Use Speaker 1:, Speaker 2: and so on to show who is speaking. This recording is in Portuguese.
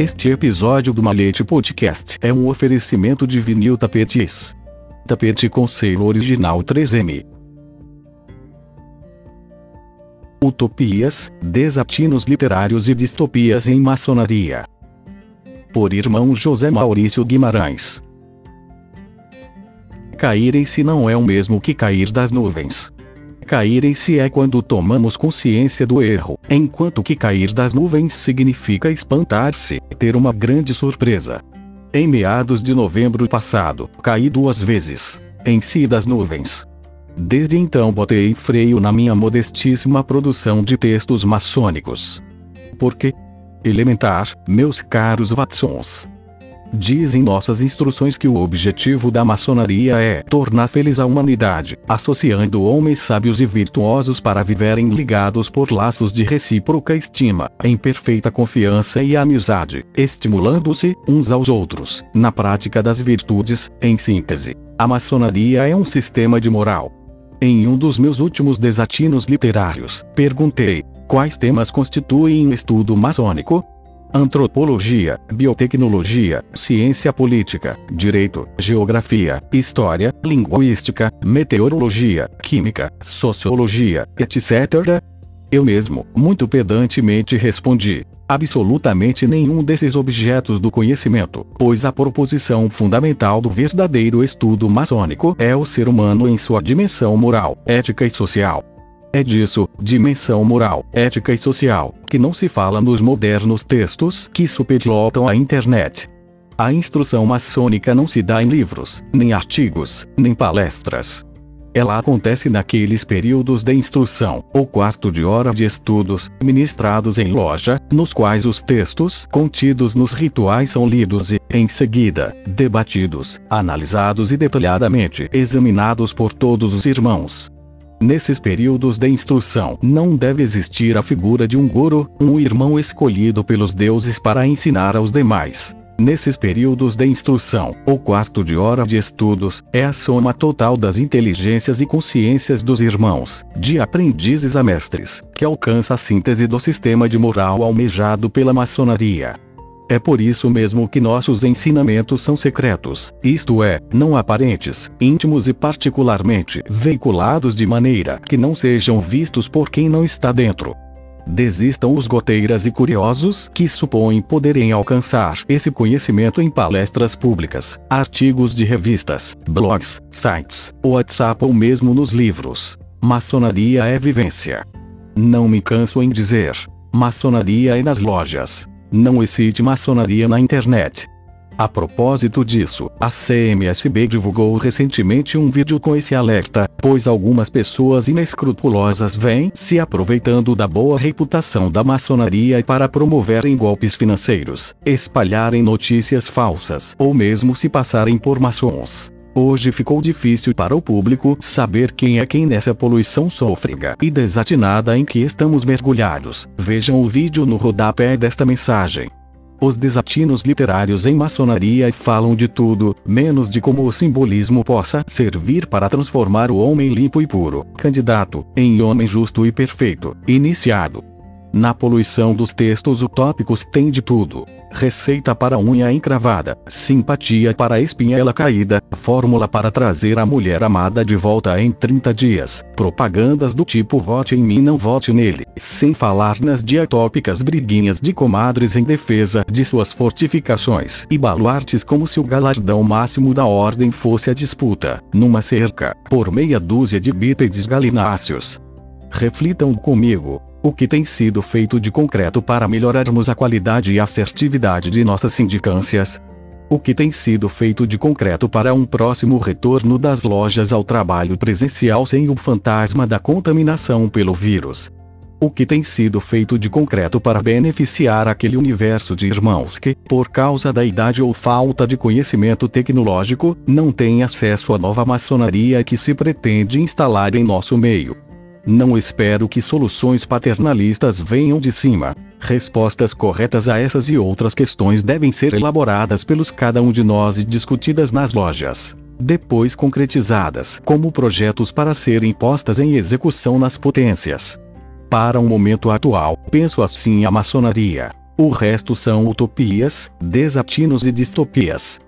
Speaker 1: Este episódio do Malete Podcast é um oferecimento de vinil tapetes. Tapete com selo original 3M. Utopias, desatinos literários e distopias em maçonaria. Por irmão José Maurício Guimarães. Cair em si não é o mesmo que cair das nuvens. Cair em si é quando tomamos consciência do erro, enquanto que cair das nuvens significa espantar-se, ter uma grande surpresa. Em meados de novembro passado, caí duas vezes. Em si das nuvens. Desde então botei freio na minha modestíssima produção de textos maçônicos. Por quê? Elementar, meus caros Watsons. Dizem nossas instruções que o objetivo da maçonaria é tornar feliz a humanidade, associando homens sábios e virtuosos para viverem ligados por laços de recíproca estima, em perfeita confiança e amizade, estimulando-se uns aos outros, na prática das virtudes, em síntese. A maçonaria é um sistema de moral. Em um dos meus últimos desatinos literários, perguntei: quais temas constituem o estudo maçônico? Antropologia, biotecnologia, ciência política, direito, geografia, história, linguística, meteorologia, química, sociologia, etc. Eu mesmo, muito pedantemente respondi: absolutamente nenhum desses objetos do conhecimento, pois a proposição fundamental do verdadeiro estudo maçônico é o ser humano em sua dimensão moral, ética e social. É disso, dimensão moral, ética e social, que não se fala nos modernos textos que superlotam a internet. A instrução maçônica não se dá em livros, nem artigos, nem palestras. Ela acontece naqueles períodos de instrução, ou quarto de hora de estudos, ministrados em loja, nos quais os textos contidos nos rituais são lidos e, em seguida, debatidos, analisados e detalhadamente examinados por todos os irmãos. Nesses períodos de instrução, não deve existir a figura de um guru, um irmão escolhido pelos deuses para ensinar aos demais. Nesses períodos de instrução, o quarto de hora de estudos, é a soma total das inteligências e consciências dos irmãos, de aprendizes a mestres, que alcança a síntese do sistema de moral almejado pela maçonaria. É por isso mesmo que nossos ensinamentos são secretos, isto é, não aparentes, íntimos e particularmente veiculados de maneira que não sejam vistos por quem não está dentro. Desistam os goteiras e curiosos que supõem poderem alcançar esse conhecimento em palestras públicas, artigos de revistas, blogs, sites, WhatsApp ou mesmo nos livros. Maçonaria é vivência. Não me canso em dizer. Maçonaria é nas lojas. Não excite maçonaria na internet. A propósito disso, a CMSB divulgou recentemente um vídeo com esse alerta, pois algumas pessoas inescrupulosas vêm se aproveitando da boa reputação da maçonaria para promoverem golpes financeiros, espalharem notícias falsas ou mesmo se passarem por maçons. Hoje ficou difícil para o público saber quem é quem nessa poluição sôfrega e desatinada em que estamos mergulhados. Vejam o vídeo no rodapé desta mensagem. Os desatinos literários em maçonaria falam de tudo, menos de como o simbolismo possa servir para transformar o homem limpo e puro, candidato, em homem justo e perfeito, iniciado. Na poluição dos textos utópicos tem de tudo. Receita para unha encravada, simpatia para a espinhela caída, fórmula para trazer a mulher amada de volta em 30 dias, propagandas do tipo vote em mim não vote nele, sem falar nas diatópicas briguinhas de comadres em defesa de suas fortificações e baluartes como se o galardão máximo da ordem fosse a disputa, numa cerca, por meia dúzia de bípedes galináceos. Reflitam comigo, o que tem sido feito de concreto para melhorarmos a qualidade e assertividade de nossas sindicâncias? O que tem sido feito de concreto para um próximo retorno das lojas ao trabalho presencial sem o fantasma da contaminação pelo vírus? O que tem sido feito de concreto para beneficiar aquele universo de irmãos que, por causa da idade ou falta de conhecimento tecnológico, não têm acesso à nova maçonaria que se pretende instalar em nosso meio? Não espero que soluções paternalistas venham de cima. Respostas corretas a essas e outras questões devem ser elaboradas pelos cada um de nós e discutidas nas lojas. Depois concretizadas como projetos para serem postas em execução nas potências. Para o momento atual, penso assim a maçonaria. O resto são utopias, desatinos e distopias.